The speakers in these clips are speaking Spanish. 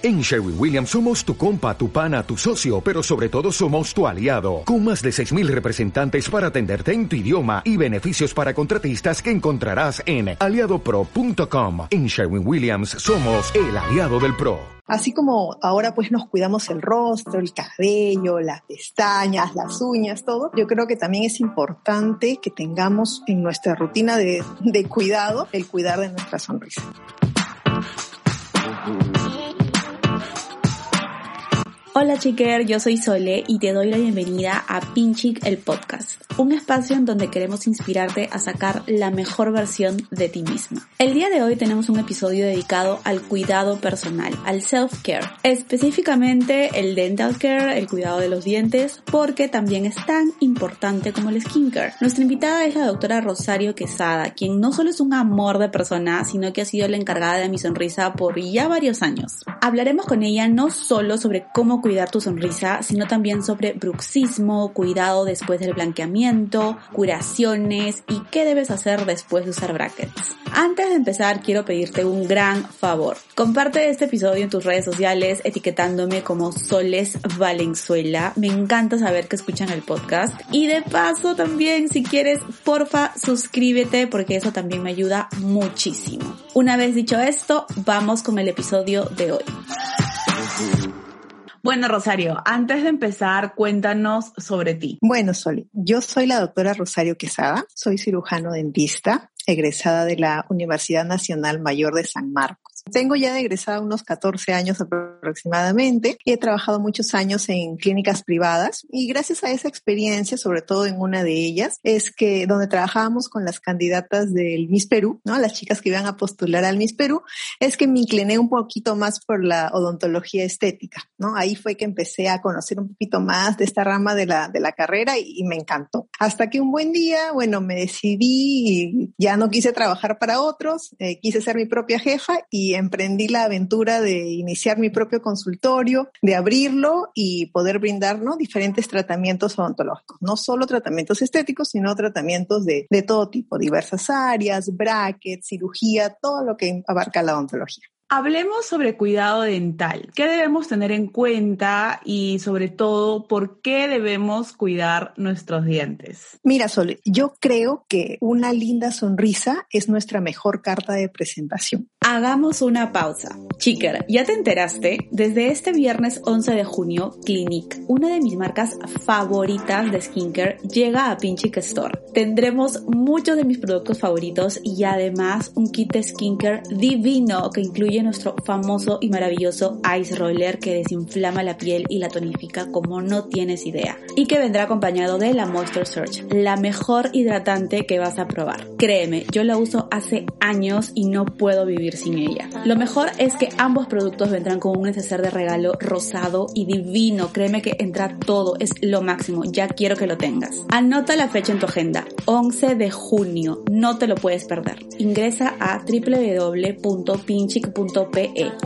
En Sherwin Williams somos tu compa, tu pana, tu socio, pero sobre todo somos tu aliado, con más de 6.000 representantes para atenderte en tu idioma y beneficios para contratistas que encontrarás en aliadopro.com. En Sherwin Williams somos el aliado del PRO. Así como ahora pues nos cuidamos el rostro, el cabello, las pestañas, las uñas, todo, yo creo que también es importante que tengamos en nuestra rutina de, de cuidado el cuidar de nuestra sonrisa. Hola chiquer, yo soy Sole y te doy la bienvenida a Pinchic el podcast, un espacio en donde queremos inspirarte a sacar la mejor versión de ti misma. El día de hoy tenemos un episodio dedicado al cuidado personal, al self-care, específicamente el dental care, el cuidado de los dientes, porque también es tan importante como el skincare. Nuestra invitada es la doctora Rosario Quesada, quien no solo es un amor de persona, sino que ha sido la encargada de mi sonrisa por ya varios años. Hablaremos con ella no solo sobre cómo cuidar tu sonrisa, sino también sobre bruxismo, cuidado después del blanqueamiento, curaciones y qué debes hacer después de usar brackets. Antes de empezar, quiero pedirte un gran favor. Comparte este episodio en tus redes sociales etiquetándome como Soles Valenzuela. Me encanta saber que escuchan el podcast. Y de paso también, si quieres, porfa, suscríbete porque eso también me ayuda muchísimo. Una vez dicho esto, vamos con el episodio de hoy. Bueno, Rosario, antes de empezar, cuéntanos sobre ti. Bueno, Soli, yo soy la doctora Rosario Quesada, soy cirujano dentista, egresada de la Universidad Nacional Mayor de San Marcos. Tengo ya de egresada unos 14 años aproximadamente y he trabajado muchos años en clínicas privadas y gracias a esa experiencia, sobre todo en una de ellas, es que donde trabajábamos con las candidatas del Miss Perú, ¿no? Las chicas que iban a postular al Miss Perú, es que me incliné un poquito más por la odontología estética, ¿no? Ahí fue que empecé a conocer un poquito más de esta rama de la, de la carrera y, y me encantó. Hasta que un buen día, bueno, me decidí y ya no quise trabajar para otros, eh, quise ser mi propia jefa y emprendí la aventura de iniciar mi propio consultorio, de abrirlo y poder brindar ¿no? diferentes tratamientos odontológicos, no solo tratamientos estéticos, sino tratamientos de, de todo tipo, diversas áreas, brackets, cirugía, todo lo que abarca la odontología. Hablemos sobre cuidado dental. ¿Qué debemos tener en cuenta y sobre todo por qué debemos cuidar nuestros dientes? Mira, Sol, yo creo que una linda sonrisa es nuestra mejor carta de presentación. Hagamos una pausa. Chiker, ¿ya te enteraste? Desde este viernes 11 de junio, Clinique, una de mis marcas favoritas de skincare, llega a Pinchic Store. Tendremos muchos de mis productos favoritos y además un kit de skincare divino que incluye nuestro famoso y maravilloso Ice Roller que desinflama la piel y la tonifica como no tienes idea. Y que vendrá acompañado de la Moisture Search, la mejor hidratante que vas a probar. Créeme, yo la uso hace años y no puedo vivir sin ella. Lo mejor es que ambos productos vendrán con un neceser de regalo rosado y divino. Créeme que entra todo, es lo máximo. Ya quiero que lo tengas. Anota la fecha en tu agenda, 11 de junio. No te lo puedes perder. Ingresa a www.pinchic.pe.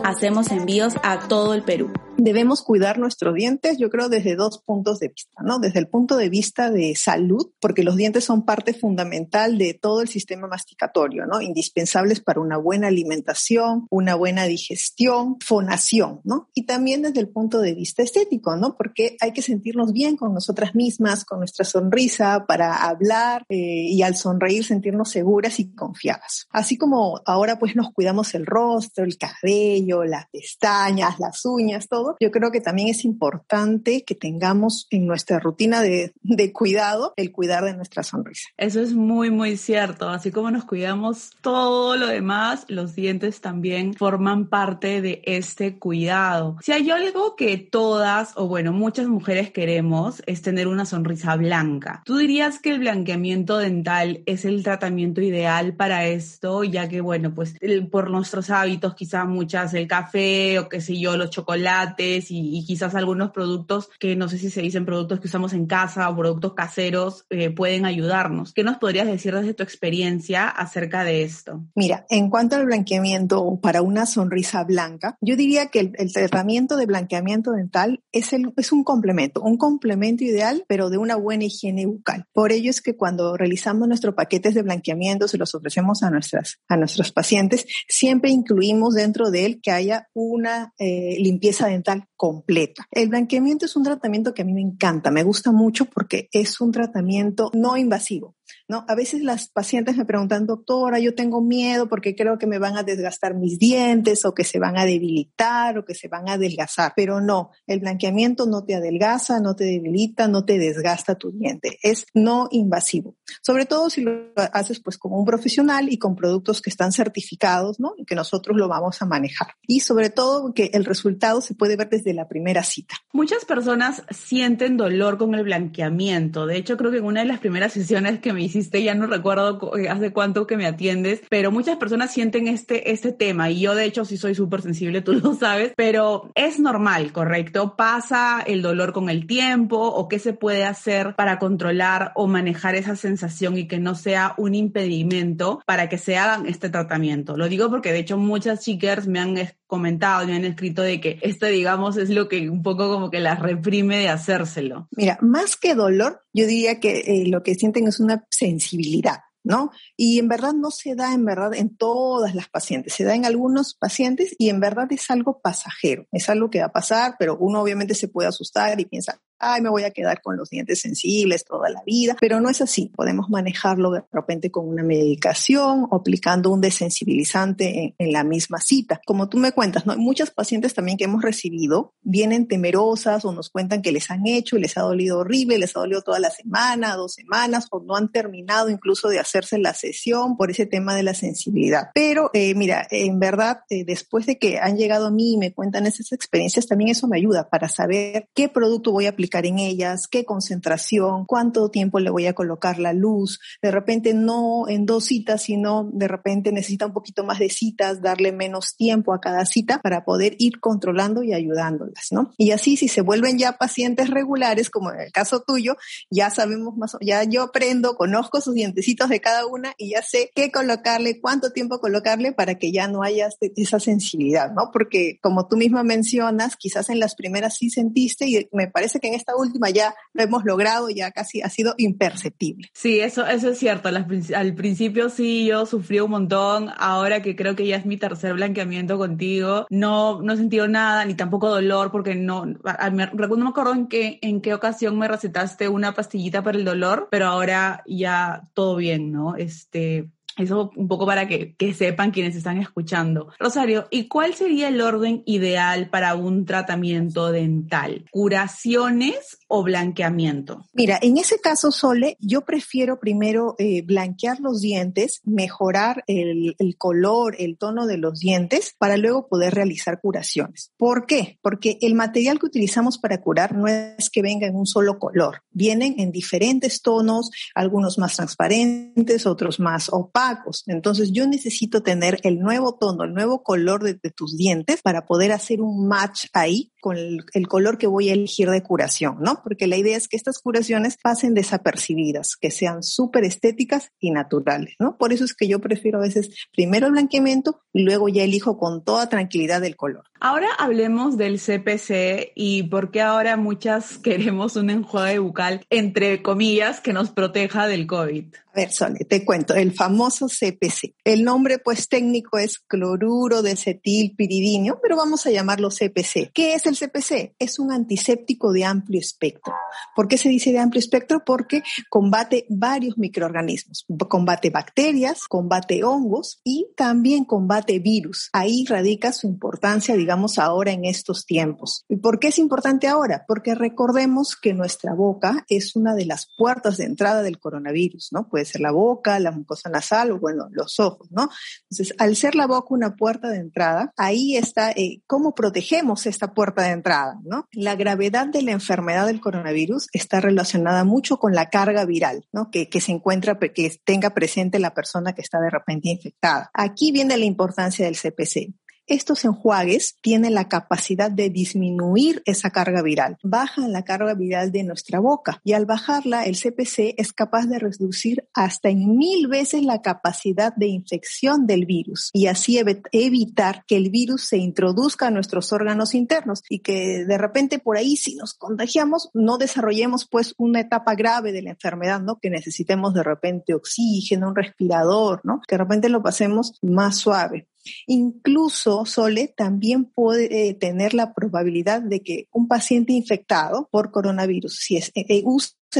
Hacemos envíos a todo el Perú debemos cuidar nuestros dientes, yo creo, desde dos puntos de vista, ¿no? Desde el punto de vista de salud, porque los dientes son parte fundamental de todo el sistema masticatorio, ¿no? Indispensables para una buena alimentación, una buena digestión, fonación, ¿no? Y también desde el punto de vista estético, ¿no? Porque hay que sentirnos bien con nosotras mismas, con nuestra sonrisa, para hablar eh, y al sonreír sentirnos seguras y confiadas. Así como ahora pues nos cuidamos el rostro, el cabello, las pestañas, las uñas, todo yo creo que también es importante que tengamos en nuestra rutina de, de cuidado el cuidar de nuestra sonrisa. Eso es muy, muy cierto. Así como nos cuidamos todo lo demás, los dientes también forman parte de este cuidado. Si hay algo que todas, o bueno, muchas mujeres queremos, es tener una sonrisa blanca. ¿Tú dirías que el blanqueamiento dental es el tratamiento ideal para esto? Ya que, bueno, pues por nuestros hábitos, quizás muchas el café o qué sé yo, los chocolates, chocolates y, quizás algunos productos que no sé si se dicen productos que usamos en casa o productos caseros eh, pueden ayudarnos. ¿Qué nos podrías decir desde tu experiencia acerca de esto? Mira, en cuanto al blanqueamiento para una sonrisa blanca, yo diría que el, tratamiento de blanqueamiento dental es, el, es un complemento, un complemento ideal, pero de una buena higiene bucal. Por ello es que cuando realizamos nuestros paquetes de blanqueamiento, se los ofrecemos a, nuestras, a nuestros pacientes, siempre incluimos dentro de él que haya una eh, limpieza dental completa. El blanqueamiento es un tratamiento que a mí me encanta, me gusta mucho porque es un tratamiento no invasivo. ¿No? A veces las pacientes me preguntan, doctora, yo tengo miedo porque creo que me van a desgastar mis dientes o que se van a debilitar o que se van a adelgazar, pero no, el blanqueamiento no te adelgaza, no te debilita, no te desgasta tu diente, es no invasivo. Sobre todo si lo haces pues como un profesional y con productos que están certificados, ¿no? Y que nosotros lo vamos a manejar. Y sobre todo que el resultado se puede ver desde la primera cita. Muchas personas sienten dolor con el blanqueamiento. De hecho, creo que en una de las primeras sesiones que me hiciste, ya no recuerdo eh, hace cuánto que me atiendes, pero muchas personas sienten este, este tema y yo de hecho sí soy súper sensible, tú lo sabes, pero es normal, ¿correcto? ¿Pasa el dolor con el tiempo o qué se puede hacer para controlar o manejar esa sensación y que no sea un impedimento para que se hagan este tratamiento? Lo digo porque de hecho muchas chicas me han comentado, me han escrito de que esto, digamos, es lo que un poco como que las reprime de hacérselo. Mira, más que dolor, yo diría que eh, lo que sienten es una sensibilidad. ¿no? Y en verdad no se da en verdad en todas las pacientes, se da en algunos pacientes y en verdad es algo pasajero, es algo que va a pasar, pero uno obviamente se puede asustar y piensa, ay, me voy a quedar con los dientes sensibles toda la vida, pero no es así. Podemos manejarlo de repente con una medicación o aplicando un desensibilizante en, la misma cita. Como tú me cuentas, ¿no? Muchas pacientes también que hemos recibido vienen temerosas o nos cuentan que les han hecho y les ha dolido horrible, les ha dolido toda la semana, dos semanas o no han terminado incluso de hacerse la sesión por ese tema de la sensibilidad. Pero eh, mira, en verdad, eh, después de que han llegado a mí y me cuentan esas experiencias, también eso me ayuda para saber qué producto voy a aplicar en ellas, qué concentración, cuánto tiempo le voy a colocar la luz. De repente no en dos citas, sino de repente necesita un poquito más de citas, darle menos tiempo a cada cita para poder ir controlando y ayudándolas, ¿no? Y así si se vuelven ya pacientes regulares, como en el caso tuyo, ya sabemos más, ya yo aprendo, conozco sus dientecitos de cada una y ya sé qué colocarle, cuánto tiempo colocarle para que ya no haya este, esa sensibilidad, ¿no? Porque como tú misma mencionas, quizás en las primeras sí sentiste y me parece que en esta última ya lo hemos logrado, ya casi ha sido imperceptible. Sí, eso, eso es cierto. Al principio sí, yo sufrí un montón. Ahora que creo que ya es mi tercer blanqueamiento contigo, no, no he sentido nada, ni tampoco dolor, porque no, me, no me acuerdo en qué, en qué ocasión me recetaste una pastillita para el dolor, pero ahora ya todo bien, ¿no? Este, eso un poco para que, que, sepan quienes están escuchando. Rosario, ¿y cuál sería el orden ideal para un tratamiento dental? ¿Curaciones o blanqueamiento? Mira, en ese caso, Sole, yo prefiero primero eh, blanquear los dientes, mejorar el, el, color, el tono de los dientes, para luego poder realizar curaciones. ¿Por qué? Porque el material que utilizamos para curar no es que venga en un solo color, vienen en diferentes tonos, algunos más transparentes, otros más opacos entonces yo necesito tener el nuevo tono, el nuevo color de, tus dientes para poder hacer un match ahí con el, color que voy a elegir de curación, ¿no? Porque la idea es que estas curaciones pasen desapercibidas, que sean súper estéticas y naturales, ¿no? Por eso es que yo prefiero a veces primero el blanqueamiento y luego ya elijo con toda tranquilidad el color. Ahora hablemos del CPC y por qué ahora muchas queremos un enjuague bucal, entre comillas, que nos proteja del COVID. A ver, Sole, te cuento, el famoso CPC. El nombre pues técnico es cloruro de cetilpiridinio, pero vamos a llamarlo CPC. ¿Qué es el CPC? Es un antiséptico de amplio espectro. ¿Por qué se dice de amplio espectro? Porque combate varios microorganismos. Combate bacterias, combate hongos y también combate virus. Ahí radica su importancia, digamos, ahora en estos tiempos. ¿Y por qué es importante ahora? Porque recordemos que nuestra boca es una de las puertas de entrada del coronavirus, ¿no? Puede ser la boca, la mucosa nasal o, bueno, los ojos, ¿no? Entonces, al ser la boca una puerta de entrada, ahí está eh, cómo protegemos esta puerta de entrada, ¿no? La gravedad de la enfermedad del coronavirus está relacionada mucho con la carga viral, ¿no? Que, que se encuentra, que tenga presente la persona que está de repente infectada. Aquí viene la importancia del CPC. Estos enjuagues tienen la capacidad de disminuir esa carga viral, bajan la carga viral de nuestra boca y al bajarla el CPC es capaz de reducir hasta en mil veces la capacidad de infección del virus y así evitar que el virus se introduzca a nuestros órganos internos y que de repente por ahí si nos contagiamos no desarrollemos pues una etapa grave de la enfermedad, ¿no? Que necesitemos de repente oxígeno, un respirador, ¿no? Que de repente lo pasemos más suave. Incluso, Sole, también puede eh, tener la probabilidad de que un paciente infectado por coronavirus, si es, eh, eh,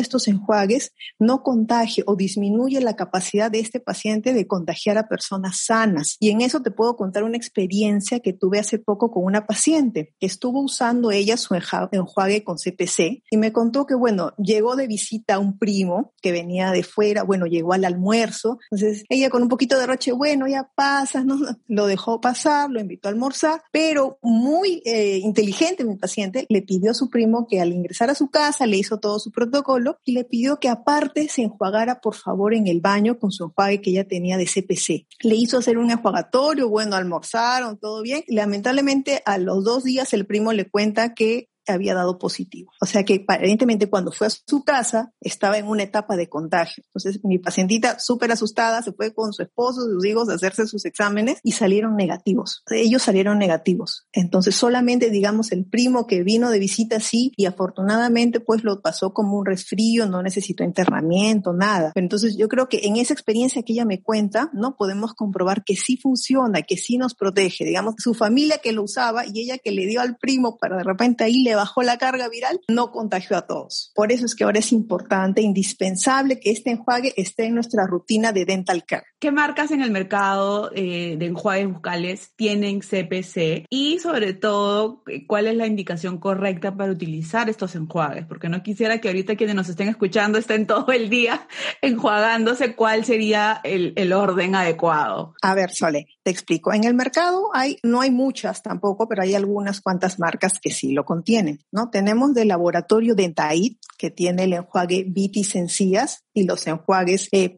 estos enjuagues, no contagie o disminuye la capacidad de este paciente de contagiar a personas sanas. Y en eso te puedo contar una experiencia que tuve hace poco con una paciente que estuvo usando ella su enjuague con CPC y me contó que, bueno, llegó de visita a un primo que venía de fuera, bueno, llegó al almuerzo. Entonces, ella con un poquito de roche, bueno, ya pasa, ¿no? lo dejó pasar, lo invitó a almorzar, pero muy eh, inteligente mi paciente le pidió a su primo que al ingresar a su casa le hizo todo su protocolo y le pidió que aparte se enjuagara por favor en el baño con su enjuague que ya tenía de CPC. Le hizo hacer un enjuagatorio, bueno, almorzaron, todo bien. Lamentablemente a los dos días el primo le cuenta que había dado positivo. O sea que aparentemente cuando fue a su casa estaba en una etapa de contagio. Entonces mi pacientita súper asustada se fue con su esposo, sus hijos a hacerse sus exámenes y salieron negativos. Ellos salieron negativos. Entonces solamente digamos el primo que vino de visita sí y afortunadamente pues lo pasó como un resfrío, no necesitó internamiento, nada. entonces yo creo que en esa experiencia que ella me cuenta, ¿no? Podemos comprobar que sí funciona, que sí nos protege. Digamos, su familia que lo usaba y ella que le dio al primo para de repente ahí le bajó la carga viral, no contagió a todos. Por eso es que ahora es importante, indispensable que este enjuague esté en nuestra rutina de dental care. ¿Qué marcas en el mercado eh, de enjuagues bucales tienen CPC? Y sobre todo, ¿cuál es la indicación correcta para utilizar estos enjuagues? Porque no quisiera que ahorita quienes nos estén escuchando estén todo el día enjuagándose. ¿Cuál sería el, el orden adecuado? A ver, Sole, te explico. En el mercado hay, no hay muchas tampoco, pero hay algunas cuantas marcas que sí lo contienen. ¿no? Tenemos del laboratorio Dentaid, que tiene el enjuague Vitis Encías y los enjuagues eh.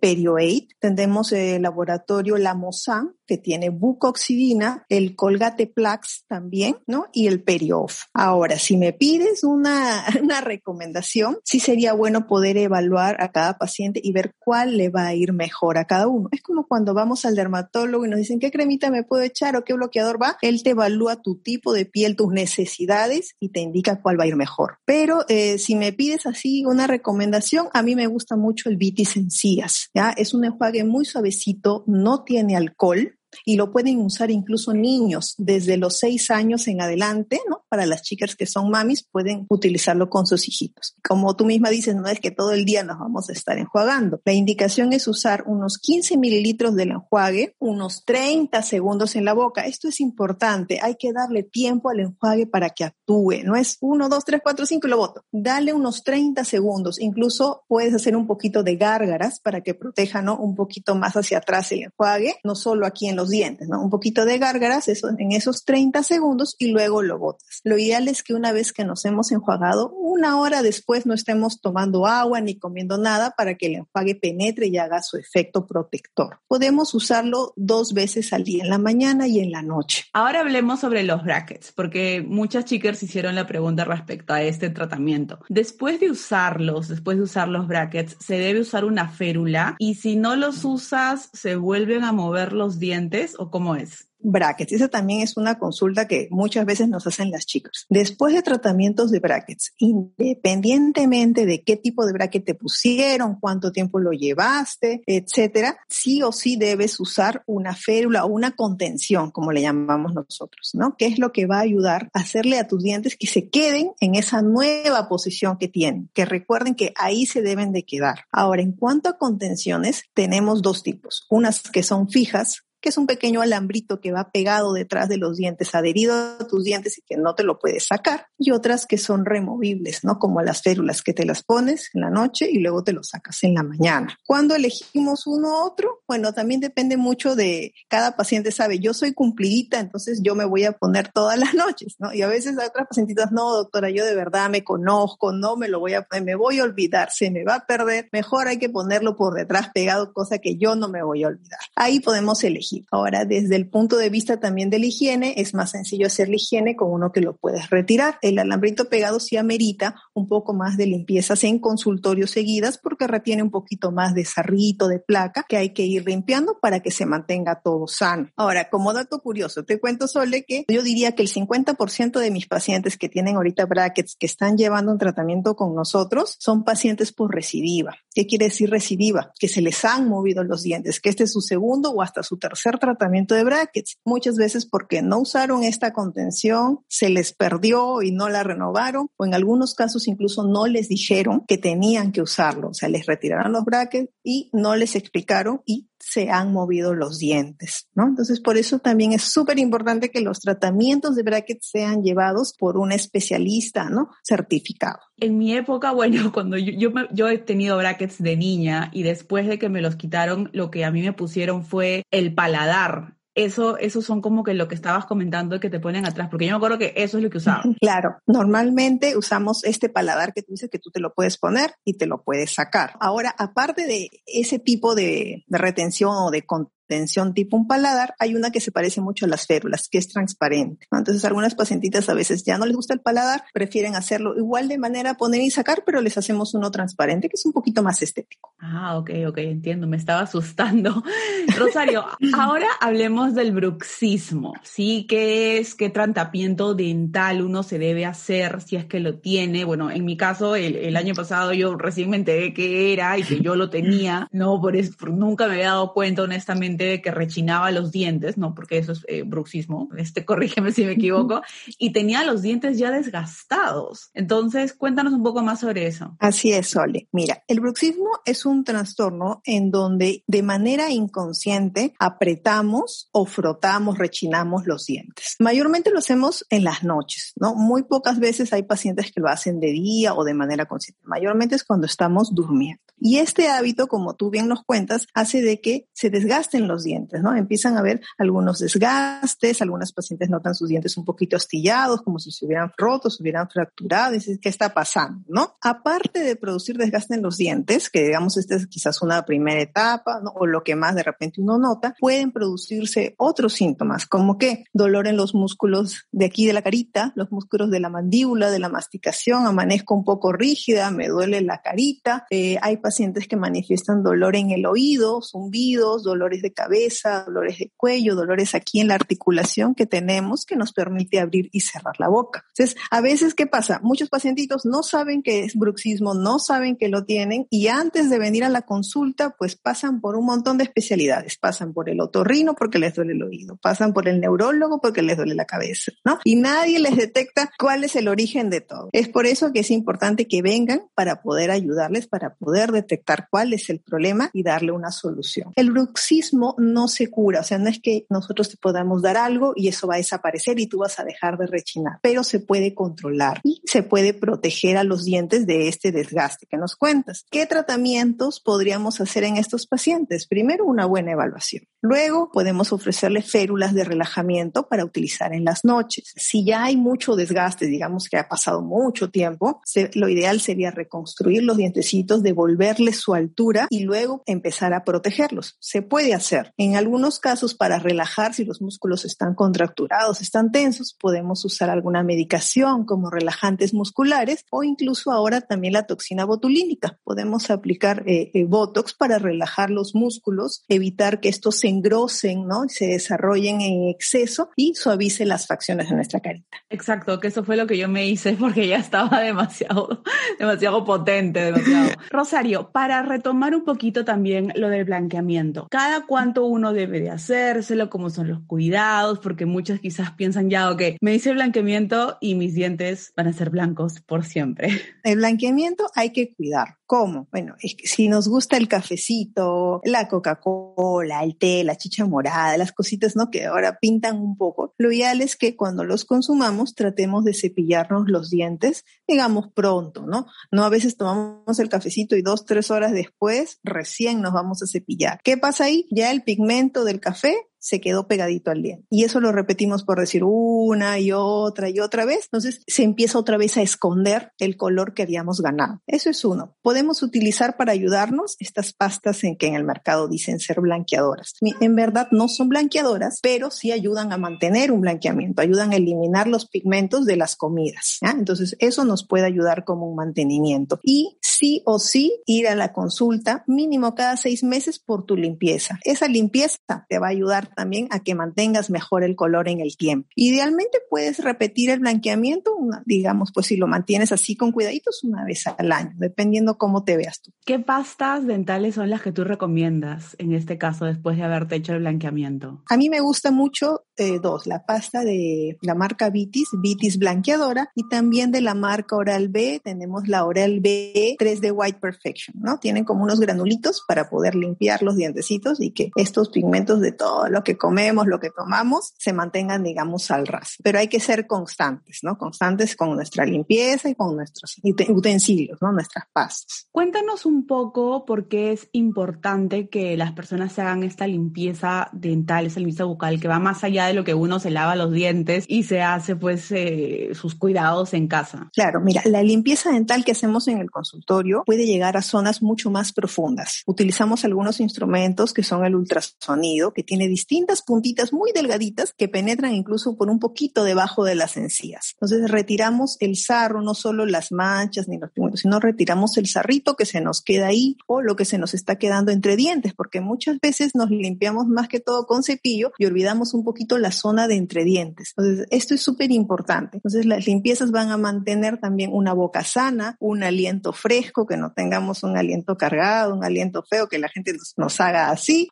Tenemos el laboratorio Lamosan, que tiene bucoxidina, el Colgate Plax también, ¿no? Y el Periof. Ahora, si me pides una, una recomendación, sí sería bueno poder evaluar a cada paciente y ver cuál le va a ir mejor a cada uno. Es como cuando vamos al dermatólogo y nos dicen qué cremita me puedo echar o qué bloqueador va. Él te evalúa tu tipo de piel, tus necesidades y te indica cuál va a ir mejor. Pero eh, si me pides así una recomendación, a mí me gusta mucho el Vitis Encías. Es un enjuague muy suavecito, no tiene alcohol, y lo pueden usar incluso niños desde los seis años en adelante, ¿no? Para las chicas que son mamis pueden utilizarlo con sus hijitos. Como tú misma dices, no es que todo el día nos vamos a estar enjuagando. La indicación es usar unos 15 mililitros del enjuague, unos 30 segundos en la boca. Esto es importante. Hay que darle tiempo al enjuague para que actúe. No es 1, 2, 3, 4, 5 y lo boto. Dale unos 30 segundos. Incluso puedes hacer un poquito de gárgaras para que proteja, ¿no? Un poquito más hacia atrás el enjuague, no solo aquí en los dientes, ¿no? Un poquito de gárgaras eso, en esos 30 segundos y luego lo botas. Lo ideal es que una vez que nos hemos enjuagado, una hora después no estemos tomando agua ni comiendo nada para que el enjuague penetre y haga su efecto protector. Podemos usarlo dos veces al día, en la mañana y en la noche. Ahora hablemos sobre los brackets, porque muchas chicas hicieron la pregunta respecto a este tratamiento. Después de usarlos, después de usar los brackets, se debe usar una férula y si no los usas, se vuelven a mover los dientes o cómo es? brackets. Esa también es una consulta que muchas veces nos hacen las chicas. Después de tratamientos de brackets, independientemente de qué tipo de bracket te pusieron, cuánto tiempo lo llevaste, etcétera, sí o sí debes usar una férula o una contención, como le llamamos nosotros, ¿no? Que es lo que va a ayudar a hacerle a tus dientes que se queden en esa nueva posición que tienen, que recuerden que ahí se deben de quedar. Ahora, en cuanto a contenciones, tenemos dos tipos. Unas que son fijas, que es un pequeño alambrito que va pegado detrás de los dientes, adherido a tus dientes y que no te lo puedes sacar, y otras que son removibles, ¿no? Como las férulas que te las pones en la noche y luego te lo sacas en la mañana. ¿Cuándo elegimos uno u otro? Bueno, también depende mucho de cada paciente sabe, yo soy cumplidita, entonces yo me voy a poner todas las noches, ¿no? Y a veces hay otras pacientitas, no, doctora, yo de verdad me conozco, no me lo voy a poner, me voy a olvidar, se me va a perder, mejor hay que ponerlo por detrás pegado, cosa que yo no me voy a olvidar. Ahí podemos elegir Ahora, desde el punto de vista también de la higiene, es más sencillo hacer la higiene con uno que lo puedes retirar. El alambrito pegado sí amerita un poco más de limpiezas en consultorios seguidas porque retiene un poquito más de sarrito, de placa, que hay que ir limpiando para que se mantenga todo sano. Ahora, como dato curioso, te cuento, Sole, que yo diría que el 50% de mis pacientes que tienen ahorita brackets, que están llevando un tratamiento con nosotros, son pacientes por recidiva. ¿Qué quiere decir recidiva? Que se les han movido los dientes, que este es su segundo o hasta su tercer tratamiento de brackets. Muchas veces porque no usaron esta contención, se les perdió y no la renovaron, o en algunos casos incluso no les dijeron que tenían que usarlo. O sea, les retiraron los brackets y no les explicaron y se han movido los dientes, ¿no? Entonces, por eso también es súper importante que los tratamientos de brackets sean llevados por un especialista, ¿no? Certificado. En mi época, bueno, cuando yo, yo, yo, he tenido brackets de niña y después de que me los quitaron, lo que a mí me pusieron fue el paladar eso, eso son como que lo que estabas comentando que te ponen atrás, porque yo me acuerdo que eso es lo que usaban. Claro, normalmente usamos este paladar que tú dices que tú te lo puedes poner y te lo puedes sacar. Ahora, aparte de ese tipo de, de retención o de tensión tipo un paladar, hay una que se parece mucho a las férulas, que es transparente. Entonces, algunas pacientitas a veces ya no les gusta el paladar, prefieren hacerlo igual de manera poner y sacar, pero les hacemos uno transparente, que es un poquito más estético. Ah, ok, ok, entiendo, me estaba asustando. Rosario, ahora hablemos del bruxismo, ¿sí? ¿Qué es? ¿Qué tratamiento dental uno se debe hacer si es que lo tiene? Bueno, en mi caso, el, año pasado yo recién me enteré que era y que yo lo tenía, no, por eso nunca me había dado cuenta, honestamente que rechinaba los dientes, no, porque eso es eh, bruxismo, este, corrígeme si me equivoco, y tenía los dientes ya desgastados. Entonces, cuéntanos un poco más sobre eso. Así es, Sole. Mira, el bruxismo es un trastorno en donde de manera inconsciente apretamos o frotamos, rechinamos los dientes. Mayormente lo hacemos en las noches, ¿no? Muy pocas veces hay pacientes que lo hacen de día o de manera consciente. Mayormente es cuando estamos durmiendo. Y este hábito, como tú bien nos cuentas, hace de que se desgasten los dientes, ¿no? Empiezan a haber algunos desgastes, algunas pacientes notan sus dientes un poquito astillados, como si se hubieran roto, se hubieran fracturado, y ¿qué está pasando, no? Aparte de producir desgaste en los dientes, que digamos esta es quizás una primera etapa, ¿no? o lo que más de repente uno nota, pueden producirse otros síntomas, como que dolor en los músculos de aquí de la carita, los músculos de la mandíbula, de la masticación, amanezco un poco rígida, me duele la carita, eh, hay pacientes que manifiestan dolor en el oído, zumbidos, dolores de cabeza, dolores de cuello, dolores aquí en la articulación que tenemos que nos permite abrir y cerrar la boca. Entonces, a veces, ¿qué pasa? Muchos pacientitos no saben que es bruxismo, no saben que lo tienen y antes de venir a la consulta, pues pasan por un montón de especialidades. Pasan por el otorrino porque les duele el oído, pasan por el neurólogo porque les duele la cabeza, ¿no? Y nadie les detecta cuál es el origen de todo. Es por eso que es importante que vengan para poder ayudarles, para poder detectar cuál es el problema y darle una solución. El bruxismo no se cura, o sea, no es que nosotros te podamos dar algo y eso va a desaparecer y tú vas a dejar de rechinar, pero se puede controlar y se puede proteger a los dientes de este desgaste que nos cuentas. ¿Qué tratamientos podríamos hacer en estos pacientes? Primero, una buena evaluación. Luego, podemos ofrecerle férulas de relajamiento para utilizar en las noches. Si ya hay mucho desgaste, digamos que ha pasado mucho tiempo, lo ideal sería reconstruir los dientecitos, devolver verle su altura y luego empezar a protegerlos. Se puede hacer. En algunos casos, para relajar, si los músculos están contracturados, están tensos, podemos usar alguna medicación como relajantes musculares o incluso ahora también la toxina botulínica. Podemos aplicar eh, eh, Botox para relajar los músculos, evitar que estos se engrosen, ¿no? Se desarrollen en exceso y suavice las facciones de nuestra carita. Exacto, que eso fue lo que yo me hice porque ya estaba demasiado, demasiado potente, demasiado. Rosario, para retomar un poquito también lo del blanqueamiento, ¿cada cuánto uno debe de hacérselo? ¿Cómo son los cuidados? Porque muchos quizás piensan ya, ok, me hice blanqueamiento y mis dientes van a ser blancos por siempre. El blanqueamiento hay que cuidar. ¿Cómo? Bueno, es que si nos gusta el cafecito, la Coca-Cola, el té, la chicha morada, las cositas, ¿no? Que ahora pintan un poco. Lo ideal es que cuando los consumamos tratemos de cepillarnos los dientes, digamos pronto, ¿no? No a veces tomamos el cafecito y dos, tres horas después recién nos vamos a cepillar. ¿Qué pasa ahí? Ya el pigmento del café se quedó pegadito al diente. Y eso lo repetimos por decir una y otra y otra vez. Entonces se empieza otra vez a esconder el color que habíamos ganado. Eso es uno. Podemos utilizar para ayudarnos estas pastas en que en el mercado dicen ser blanqueadoras. En verdad no son blanqueadoras, pero sí ayudan a mantener un blanqueamiento, ayudan a eliminar los pigmentos de las comidas. Entonces eso nos puede ayudar como un mantenimiento. Y sí o sí ir a la consulta mínimo cada seis meses por tu limpieza. Esa limpieza te va a ayudar también a que mantengas mejor el color en el tiempo. Idealmente puedes repetir el blanqueamiento, digamos, pues si lo mantienes así con cuidaditos una vez al año, dependiendo cómo te veas tú. ¿Qué pastas dentales son las que tú recomiendas en este caso después de haberte hecho el blanqueamiento? A mí me gusta mucho eh, dos, la pasta de la marca Vitis, Vitis blanqueadora, y también de la marca Oral B, tenemos la Oral B 3 de White Perfection, ¿no? Tienen como unos granulitos para poder limpiar los dientecitos y que estos pigmentos de todo lo que comemos, lo que tomamos, se mantengan, digamos, al ras. Pero hay que ser constantes, ¿no? Constantes con nuestra limpieza y con nuestros utensilios, ¿no? Nuestras pastas. Cuéntanos un poco por qué es importante que las personas se hagan esta limpieza dental, esa limpieza bucal, que va más allá de lo que uno se lava los dientes y se hace, pues, eh, sus cuidados en casa. Claro, mira, la limpieza dental que hacemos en el consultorio puede llegar a zonas mucho más profundas. Utilizamos algunos instrumentos que son el ultrasonido, que tiene distintas puntitas muy delgaditas que penetran incluso por un poquito debajo de las encías. Entonces retiramos el sarro, no solo las manchas ni los pigmentos, sino retiramos el sarrito que se nos queda ahí o lo que se nos está quedando entre dientes, porque muchas veces nos limpiamos más que todo con cepillo y olvidamos un poquito la zona de entre dientes. Entonces, esto es súper importante. Entonces, las limpiezas van a mantener también una boca sana, un aliento fresco, que no tengamos un aliento cargado, un aliento feo, que la gente nos, haga así,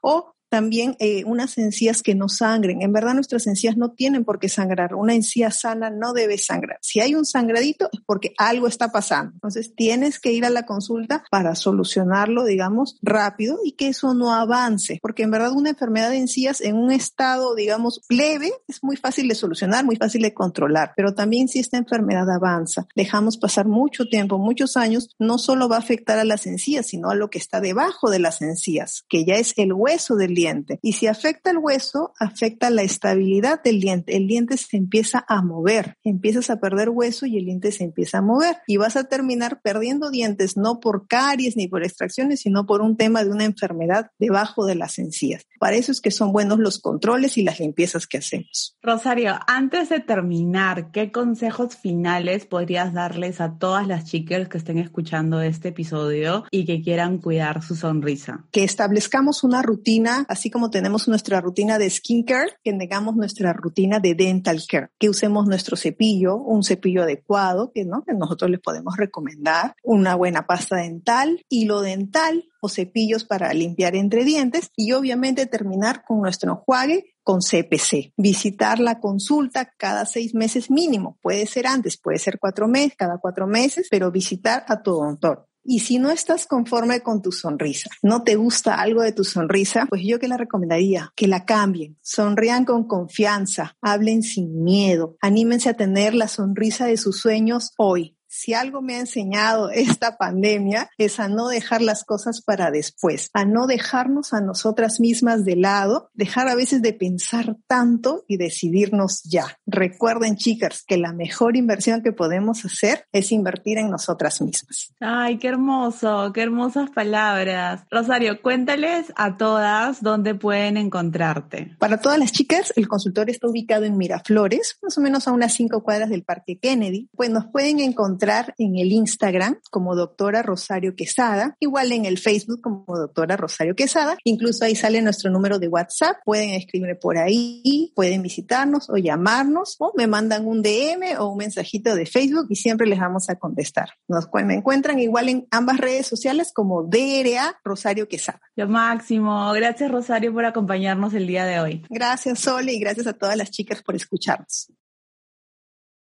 también eh, unas encías que no sangren. En verdad nuestras encías no tienen por qué sangrar. Una encía sana no debe sangrar. Si hay un sangradito es porque algo está pasando. Entonces tienes que ir a la consulta para solucionarlo, digamos, rápido y que eso no avance. Porque en verdad una enfermedad de encías en un estado, digamos, leve es muy fácil de solucionar, muy fácil de controlar. Pero también si esta enfermedad avanza, dejamos pasar mucho tiempo, muchos años, no solo va a afectar a las encías, sino a lo que está debajo de las encías, que ya es el hueso del y si afecta el hueso, afecta la estabilidad del diente. El diente se empieza a mover, empiezas a perder hueso y el diente se empieza a mover. Y vas a terminar perdiendo dientes no por caries ni por extracciones, sino por un tema de una enfermedad debajo de las encías. Para eso es que son buenos los controles y las limpiezas que hacemos. Rosario, antes de terminar, ¿qué consejos finales podrías darles a todas las chicas que estén escuchando este episodio y que quieran cuidar su sonrisa? Que establezcamos una rutina así como tenemos nuestra rutina de skincare, que tengamos nuestra rutina de dental care, que usemos nuestro cepillo, un cepillo adecuado, que, ¿no? que nosotros les podemos recomendar, una buena pasta dental, hilo dental o cepillos para limpiar entre dientes y obviamente terminar con nuestro enjuague con CPC. Visitar la consulta cada seis meses mínimo. Puede ser antes, puede ser cuatro meses, cada cuatro meses, pero visitar a tu doctor. Y si no estás conforme con tu sonrisa, no te gusta algo de tu sonrisa, pues yo que la recomendaría que la cambien. Sonrían con confianza, hablen sin miedo, anímense a tener la sonrisa de sus sueños hoy si algo me ha enseñado esta pandemia es a no dejar las cosas para después, a no dejarnos a nosotras mismas de lado, dejar a veces de pensar tanto y decidirnos ya. Recuerden, chicas, que la mejor inversión que podemos hacer es invertir en nosotras mismas. Ay, qué hermoso, qué hermosas palabras. Rosario, cuéntales a todas dónde pueden encontrarte. Para todas las chicas, el consultorio está ubicado en Miraflores, más o menos a unas cinco cuadras del Parque Kennedy. Pues nos pueden encontrar en el Instagram como doctora Rosario Quesada, igual en el Facebook como doctora Rosario Quesada, incluso ahí sale nuestro número de WhatsApp, pueden escribirme por ahí, pueden visitarnos o llamarnos o me mandan un DM o un mensajito de Facebook y siempre les vamos a contestar. Nos me encuentran igual en ambas redes sociales como DRA Rosario Quesada. Lo máximo. Gracias Rosario por acompañarnos el día de hoy. Gracias Sole y gracias a todas las chicas por escucharnos.